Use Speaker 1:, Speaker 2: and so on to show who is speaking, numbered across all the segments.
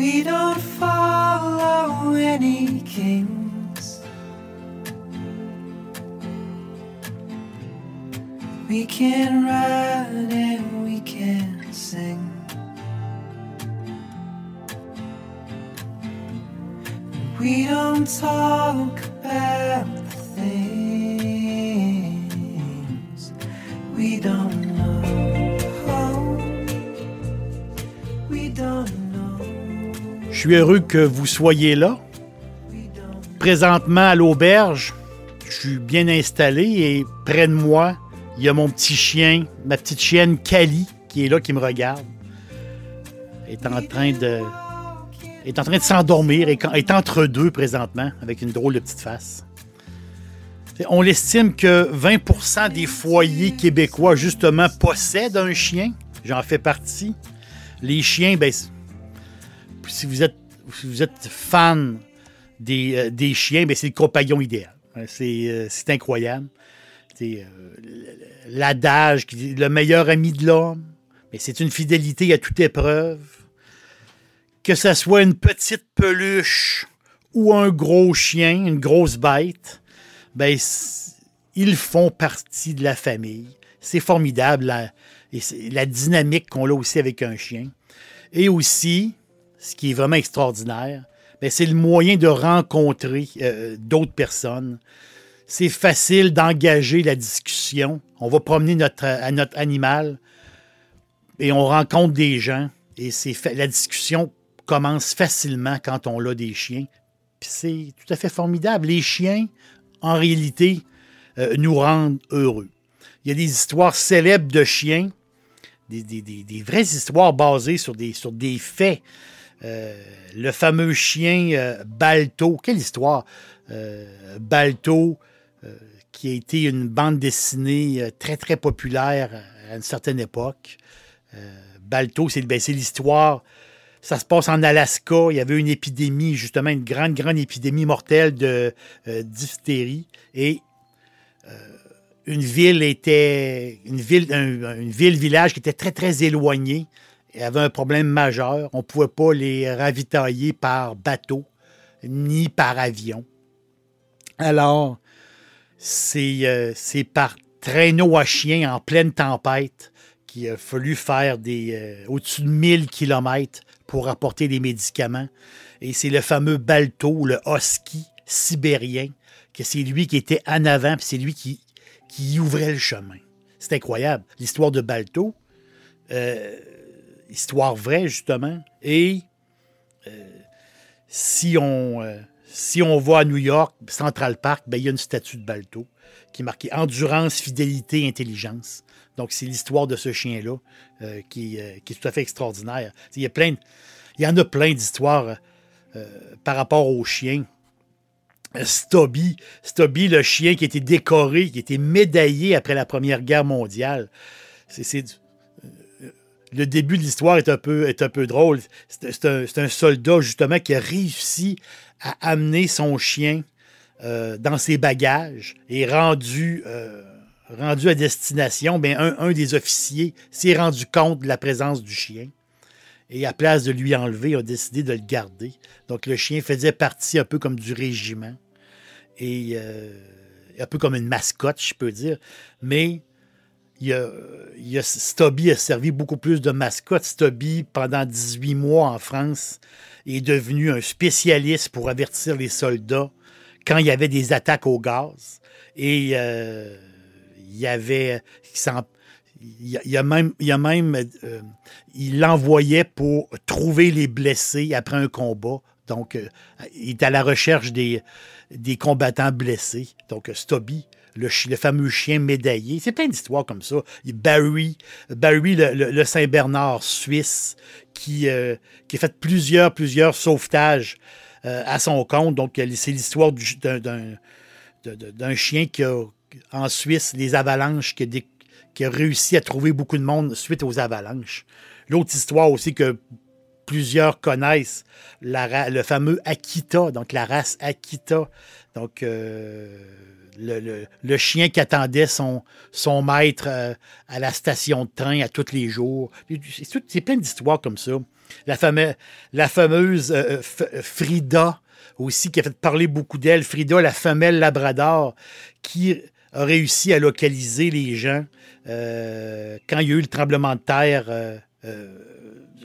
Speaker 1: We don't follow any kings. We can ride and we can sing. We don't talk about the things we don't know. We don't know.
Speaker 2: Suis heureux que vous soyez là. Présentement à l'auberge, je suis bien installé et près de moi, il y a mon petit chien, ma petite chienne Kali, qui est là, qui me regarde. Est en train de, est en train de s'endormir et est entre deux présentement, avec une drôle de petite face. On estime que 20% des foyers québécois, justement, possèdent un chien. J'en fais partie. Les chiens, ben, si vous êtes, si vous êtes fan des, euh, des chiens, ben, c'est le compagnon idéal. C'est euh, c'est incroyable. C'est, euh, L'adage, qui dit le meilleur ami de l'homme, mais c'est une fidélité à toute épreuve. Que ce soit une petite peluche ou un gros chien, une grosse bête, ben, ils font partie de la famille. C'est formidable, la, la dynamique qu'on a aussi avec un chien. Et aussi, ce qui est vraiment extraordinaire, ben, c'est le moyen de rencontrer euh, d'autres personnes. C'est facile d'engager la discussion. On va promener notre, à notre animal et on rencontre des gens. Et la discussion commence facilement quand on a des chiens. C'est tout à fait formidable. Les chiens, en réalité, euh, nous rendent heureux. Il y a des histoires célèbres de chiens, des, vraies histoires basées sur des faits. Euh, le fameux chien euh, Balto, quelle histoire! Euh, Balto, qui a été une bande dessinée très, très populaire à une certaine époque. Balto, c'est ben, c'est l'histoire. Ça se passe en Alaska. Il y avait une épidémie, justement, une grande, grande épidémie mortelle de diphtérie. Et une ville était. Une ville, un, une ville-village qui était très, très et avait un problème majeur. On ne pouvait pas les ravitailler par bateau ni par avion. Alors, c'est euh, c'est par traîneau à chien en pleine tempête qu'il a fallu faire des euh, au-dessus de 1000 kilomètres pour apporter des médicaments. Et c'est le fameux Balto, le husky sibérien, que c'est lui qui était en avant, puis c'est lui qui, qui ouvrait le chemin. C'est incroyable. L'histoire de Balto, euh, histoire vraie, justement. Et euh, si, on, euh, à New York, Central Park, ben, il y a une statue de Balto qui est marquée Endurance, fidélité, intelligence. Donc, c'est l'histoire de ce chien-là euh, qui, euh, qui est tout à fait extraordinaire. Il y, a plein il y en a plein d'histoires par rapport aux chiens. Stubby, Stubby, le chien qui a été décoré, qui a été médaillé après la Première Guerre mondiale. C'est, le début de l'histoire est un peu, drôle. C'est, un, soldat, justement, qui a réussi à amener son chien euh, dans ses bagages et rendu, euh, à destination, un, un des officiers s'est rendu compte de la présence du chien. Et à place de lui enlever, a décidé de le garder. Donc le chien faisait partie un peu comme du régiment. Et euh, un peu comme une mascotte, je peux dire. Mais il a, Stubby a servi beaucoup plus de mascotte. Stubby, pendant 18 mois en France, est devenu un spécialiste pour avertir les soldats quand il y avait des attaques au gaz. Et euh, il y avait. il a, même, euh, il l'envoyait pour trouver les blessés après un combat. Donc, euh, il est à la recherche des, combattants blessés. Donc, Stubby, le, fameux chien médaillé. C'est plein d'histoires comme ça. Barry, Barry le, le- Saint-Bernard suisse, qui, euh, qui a fait plusieurs, plusieurs sauvetages euh, à son compte. Donc, euh, c'est l'histoire du- d'un- chien qui a, en Suisse, les avalanches, qui a réussi à trouver beaucoup de monde suite aux avalanches. L'autre histoire aussi que plusieurs connaissent, le fameux Akita, donc la race Akita. Donc, euh, le, chien qui attendait son, maître euh, à la station de train à tous les jours. C'est plein d'histoires comme ça. La, fameuse euh, Frida aussi, qui a fait parler beaucoup d'elle. Frida, la femelle labrador, qui a réussi à localiser les gens quand il y a eu le tremblement de terre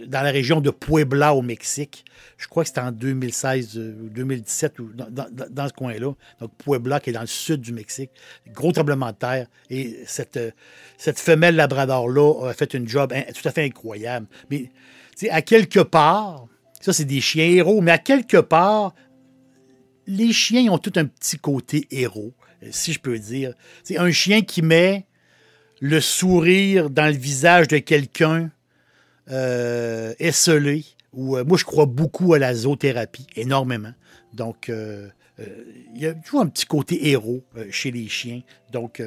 Speaker 2: dans la région de Puebla au Mexique. Je crois que c'était en 2016 euh, ou 2017 ou dans, ce coin-là. Donc Puebla, qui est dans le sud du Mexique. Gros tremblement de terre. Et cette, euh, cette femelle labrador-là a fait une job tout à fait incroyable. Mais tu sais, à quelque part, ça c'est des chiens héros, mais à quelque part, les chiens ont tout un petit côté héros, si je peux dire. C'est un chien qui met le sourire dans le visage de quelqu'un euh, esselé. Euh, moi, je crois beaucoup à la zoothérapie, énormément. Donc, euh, euh, il y a toujours un petit côté héros chez les chiens. Donc,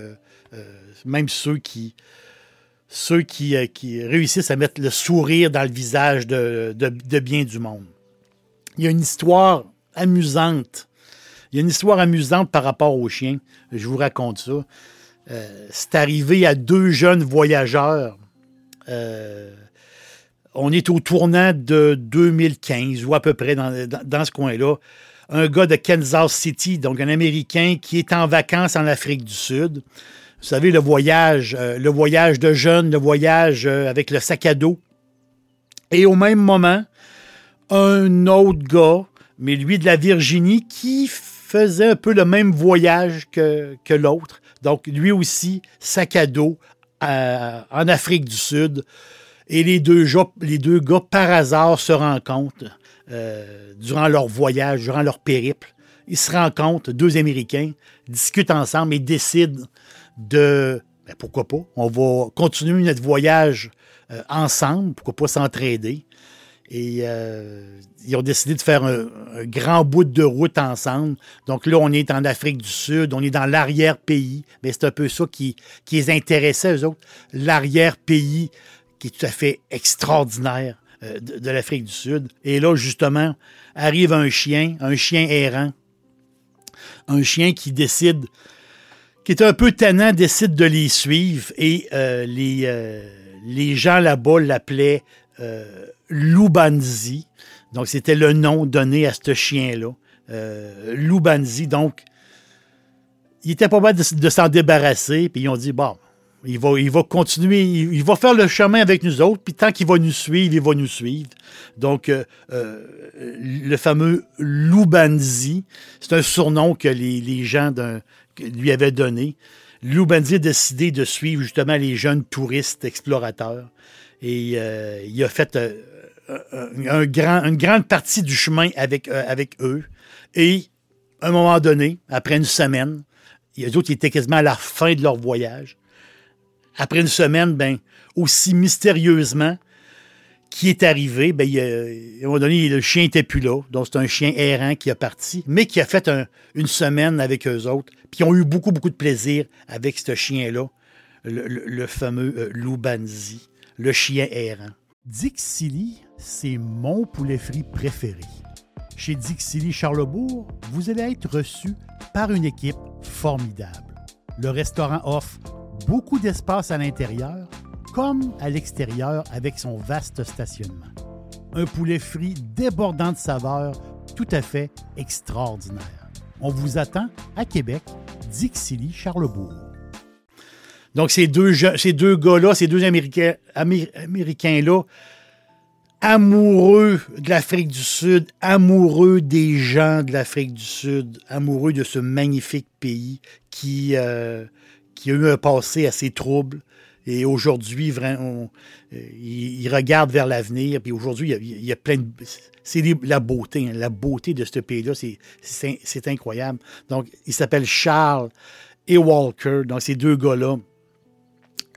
Speaker 2: même ceux qui, ceux qui, qui réussissent à mettre le sourire dans le visage de, de- bien du monde. Il y a une histoire amusante. Il y a une histoire amusante par rapport aux chiens. Je vous raconte ça. C'est arrivé à deux jeunes voyageurs. On est au tournant de 2015 ou à peu près dans, ce coin-là. Un gars de Kansas City, donc un Américain qui est en vacances en Afrique du Sud. Vous savez, le voyage, euh, le voyage de jeunes, le voyage euh, avec le sac à dos. Et au même moment, un autre gars, mais lui de la Virginie, qui faisait un peu le même voyage que, que l'autre. Donc, lui aussi, sac à dos euh, en Afrique du Sud. Et les deux, gars, par hasard, se rencontrent euh, durant leur voyage, durant leur périple. Ils se rencontrent, deux Américains, discutent ensemble et décident de, ben, pourquoi pas, on va continuer notre voyage euh, ensemble, pourquoi pas s'entraider. Et euh, ils ont décidé de faire un, un grand bout de route ensemble. Donc là, on est en Afrique du Sud, on est dans l'arrière-pays. Mais c'est un peu ça qui, qui les intéressait, eux autres. L'arrière-pays qui est tout à fait extraordinaire euh, de, l'Afrique du Sud. Et là, justement, arrive un chien, un chien errant. Un chien qui décide, qui est un peu tannant, décide de les suivre. Et euh, les, euh, les gens là-bas l'appelaient Lubanzi. Donc, c'était le nom donné à ce chien-là. Lubanzi. Donc, il était pas mal de, de s'en débarrasser. Puis ils ont dit, bon, il va, continuer, il, va faire le chemin avec nous autres. Puis tant qu'il va nous suivre, il va nous suivre. Donc, euh, euh, le fameux Lubanzi, c'est un surnom que les, les gens lui avaient donné. Lubanzi a décidé de suivre justement les jeunes touristes explorateurs. Et euh, il a fait une grande partie du chemin avec, avec eux. Et à un moment donné, après une semaine, les autres ils étaient quasiment à la fin de leur voyage. Après une semaine, ben, aussi mystérieusement, qui est arrivé, ben, à un moment donné, le chien n'était plus là. Donc, c'est un chien errant qui a parti, mais qui a fait un- une semaine avec eux autres. Puis, ils ont eu beaucoup, beaucoup de plaisir avec ce chien-là, le, fameux euh, Lubanzi, le chien errant. Dixili, c'est mon poulet frit préféré. Chez Dixili Charlebourg, vous allez être reçu par une équipe formidable. Le restaurant offre beaucoup d'espace à l'intérieur comme à l'extérieur avec son vaste stationnement. Un poulet frit débordant de saveurs tout à fait extraordinaire. On vous attend à Québec, Dixilly, Charlebourg. Donc, ces deux, ces deux gars-là, ces deux Américains, Amé- Américains-là, amoureux de l'Afrique du Sud, amoureux des gens de l'Afrique du Sud, amoureux de ce magnifique pays qui, euh, qui a eu un passé assez trouble, Et aujourd'hui, euh, il, regarde vers l'avenir. Puis aujourd'hui, il y a- plein de. C'est la beauté. hein. La beauté de ce pays-là, c'est incroyable. Donc, il s'appelle Charles et Walker. Donc, ces deux gars-là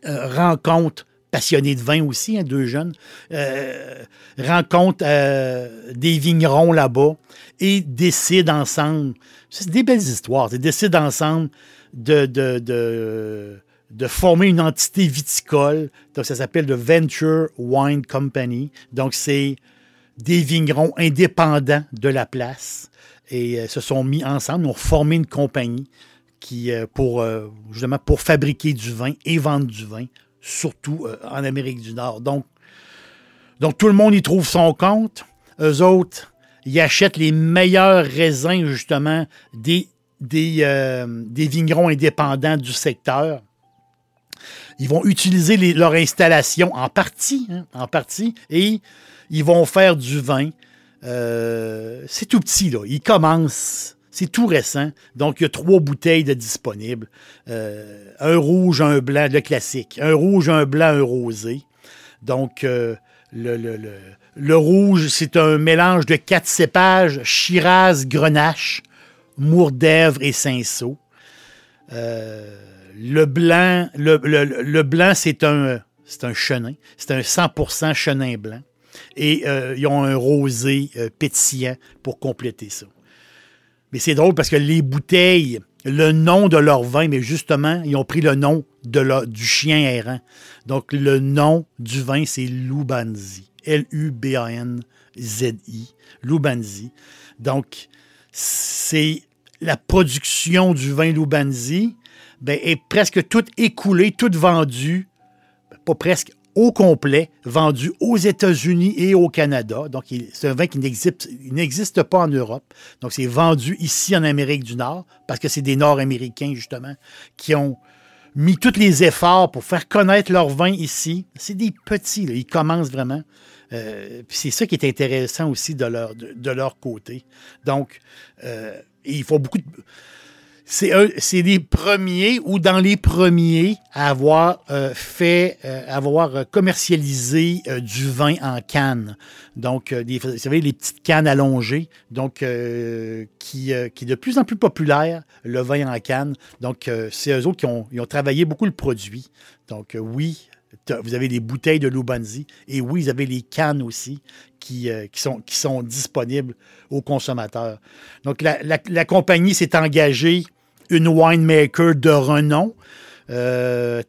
Speaker 2: euh, rencontrent passionnés de vin aussi, hein, deux jeunes, euh, rencontrent euh, des vignerons là-bas et décident ensemble. C'est des belles histoires. Ils décident ensemble de, former une entité viticole. Donc, ça s'appelle le Venture Wine Company. Donc, c'est des vignerons indépendants de la place et euh, se sont mis ensemble, ont formé une compagnie qui, pour, justement, pour fabriquer du vin et vendre du vin, surtout euh, en Amérique du Nord. Donc, donc, tout le monde y trouve son compte. Eux autres, ils achètent les meilleurs raisins, justement, des, euh, vignerons indépendants du secteur. Ils vont utiliser leur installation en partie, hein, en partie, et ils vont faire du vin. Euh, c'est tout petit, là. Ils commencent. C'est tout récent. Donc, il y a trois bouteilles disponibles. Euh, un rouge, un blanc, le classique. Un rouge, un blanc, un rosé. Donc, euh, le, le- le- rouge, c'est un mélange de quatre cépages Shiraz, Grenache, Mourdèvre et Cinsault. Euh, le blanc, le, blanc c'est un, c'est un chenin. C'est un 100% chenin blanc. Et ils ont un rosé pétillant pour compléter ça. Mais c'est drôle parce que les bouteilles, le nom de leur vin, mais justement, ils ont pris le nom de du chien errant. Donc, le nom du vin, c'est Lubanzi. L-U-B-A-N-Z-I. Lubanzi. Donc, c'est la production du vin Lubanzi ben, est presque toute écoulée, toute vendue, ben, pas presque au complet, vendu aux États-Unis et au Canada. Donc, c'est un vin qui n'existe pas en Europe. Donc, c'est vendu ici en Amérique du Nord, parce que c'est des Nord-Américains, justement, qui ont mis tous les efforts pour faire connaître leur vin ici. C'est des petits, là. ils commencent vraiment. Euh, c'est ça qui est intéressant aussi de leur, de, de leur côté. Donc, euh, il faut beaucoup de... C'est les premiers ou dans les premiers à avoir euh, fait, euh, avoir euh, commercialisé euh, du vin en canne. Donc, vous savez, les petites cannes allongées, donc qui, qui est de plus en plus populaire, le vin en canne. Donc, c'est eux autres qui ont, ont travaillé beaucoup le produit. Donc, oui, vous avez les bouteilles de Lubanzi et oui, vous avez les cannes aussi qui, qui, sont, qui sont disponibles aux consommateurs. Donc, la- la compagnie s'est engagée une winemaker de renom, euh,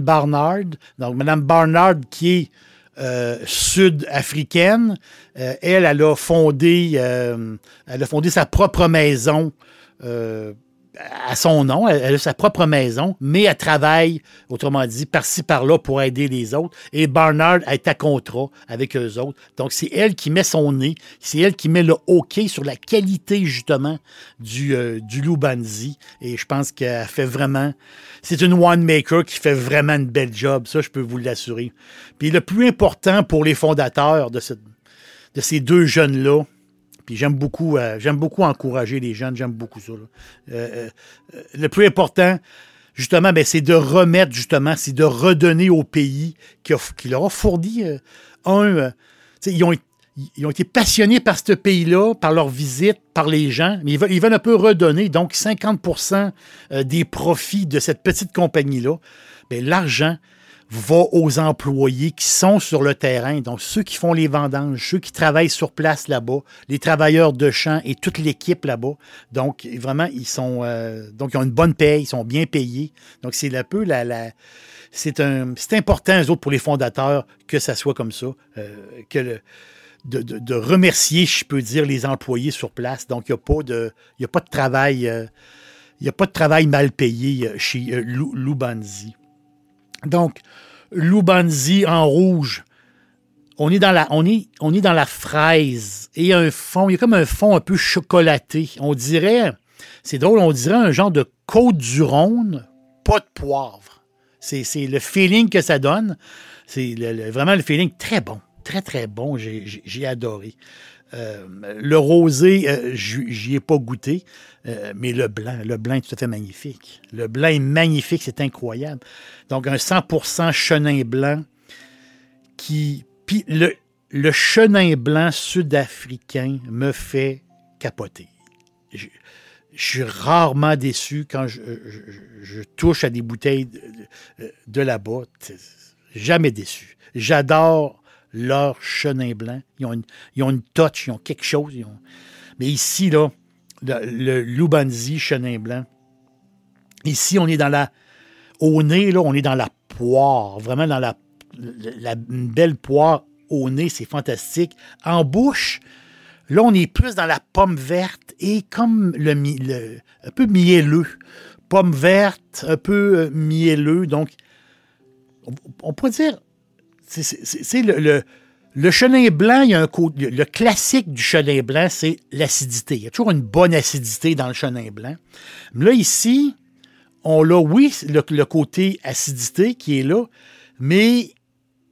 Speaker 2: Barnard. Donc, Mme Barnard, qui est euh, sud-africaine, euh, elle, elle a fondé, euh, elle a fondé sa propre maison à son nom. Elle, a sa propre maison, mais elle travaille, autrement dit, par-ci, par-là pour aider les autres. Et Barnard est à contrat avec eux autres. Donc, c'est elle qui met son nez, c'est elle qui met le OK sur la qualité, justement, du, euh, Lubanzi. Et je pense qu'elle fait vraiment. C'est une winemaker qui fait vraiment une belle job. Ça, je peux vous l'assurer. Puis le plus important pour les fondateurs de ces deux jeunes-là, j'aime beaucoup, euh, beaucoup encourager les jeunes, j'aime beaucoup ça. Euh, euh, le plus important, justement, ben, c'est de remettre, justement, c'est de redonner au pays qui, leur a fourni un. ils ont, ils ont été passionnés par ce pays-là, par leur visite, par les gens, mais ils veulent, ils un peu redonner. Donc, 50% euh, des profits de cette petite compagnie-là, ben, l'argent va aux employés qui sont sur le terrain, donc ceux qui font les vendanges, ceux qui travaillent sur place là-bas, les travailleurs de champ et toute l'équipe là-bas. Donc, vraiment, ils sont euh, donc ils ont une bonne paye, ils sont bien payés. Donc, c'est un peu la, la c'est un c'est important, eux autres, pour les fondateurs, que ça soit comme ça, euh, que le, de, de- de remercier, je peux dire, les employés sur place. Donc, il n'y a pas de a pas de travail. euh, il n'y a pas de travail mal payé chez Lou- Lubanzi. Donc, Lubanzi en rouge, on est dans la, on est, on est dans la fraise et il y a un fond, il y a comme un fond un peu chocolaté. On dirait, c'est drôle, on dirait un genre de côte du Rhône, pas de poivre. C'est le feeling que ça donne. C'est vraiment le feeling très bon, très très bon. J'ai adoré. Euh, le rosé, euh, j'y ai pas goûté, euh, mais le blanc, le blanc est tout à fait magnifique. Le blanc est magnifique, c'est incroyable. Donc, un 100% chenin blanc qui. Puis le, chenin blanc sud-africain me fait capoter. Je, suis rarement déçu quand je, touche à des bouteilles de, de- de. Jamais déçu. J'adore leur chenin blanc. Ils ont, une, ils une touch, ils ont quelque chose. Mais ici, là, le, Lubanzi chenin blanc, ici, on est dans la. Au nez, là, on est dans la poire. Vraiment dans la, une belle poire au nez, c'est fantastique. En bouche, là, on est plus dans la pomme verte et comme le, le- un peu mielleux. Pomme verte, un peu euh, mielleux. Donc, on, on pourrait dire, c'est- le, chenin blanc, il y a le classique du chenin blanc, c'est l'acidité. Il y a toujours une bonne acidité dans le chenin blanc. Mais là, ici, on a, oui, le, le côté acidité qui est là, mais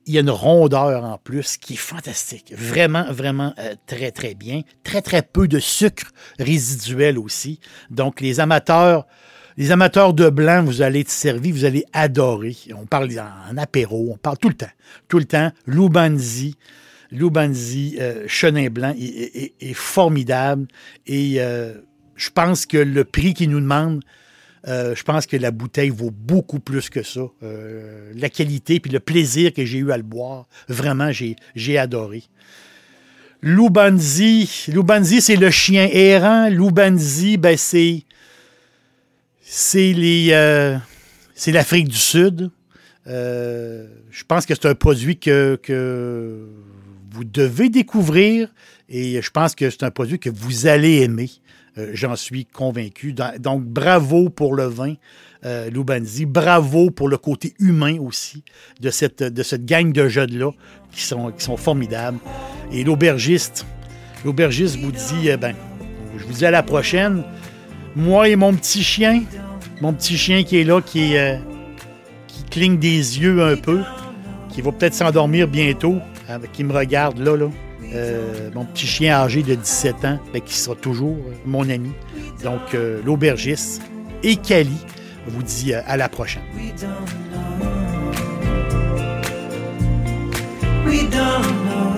Speaker 2: il y a une rondeur en plus qui est fantastique. Vraiment, vraiment euh, très, très bien. Très, très peu de sucre résiduel aussi. Donc, les amateurs, les amateurs de blanc, vous allez être servis, vous allez adorer. On parle en, apéro, on parle tout le temps. Tout le temps. Lubanzi, Lubanzi, euh, Chenin blanc est, formidable. Et euh, je pense que le prix qu'ils nous demandent, euh, je pense que la bouteille vaut beaucoup plus que ça. La qualité puis le plaisir que j'ai eu à le boire, vraiment, j'ai, adoré. Lubanzi, Lubanzi, c'est le chien errant. Lubanzi, ben c'est euh, c'est l'Afrique du Sud. Euh, je pense que c'est un produit que, vous devez découvrir et je pense que c'est un produit que vous allez aimer. Euh, J'en suis convaincu. Donc, bravo pour le vin, euh, Lubanzi. Bravo pour le côté humain aussi de cette, gang de jeunes-là qui sont, formidables. Et l'aubergiste, l'aubergiste vous dit, ben, je vous dis à la prochaine. Moi et mon petit chien, mon petit chien qui est là, qui, euh, qui cligne des yeux un peu, qui va peut-être s'endormir bientôt, euh, qui me regarde là, là. Euh, mon petit chien âgé de 17 ans, qui sera toujours mon ami. Donc, l'aubergiste et Cali vous dit à la prochaine.
Speaker 1: We don't know.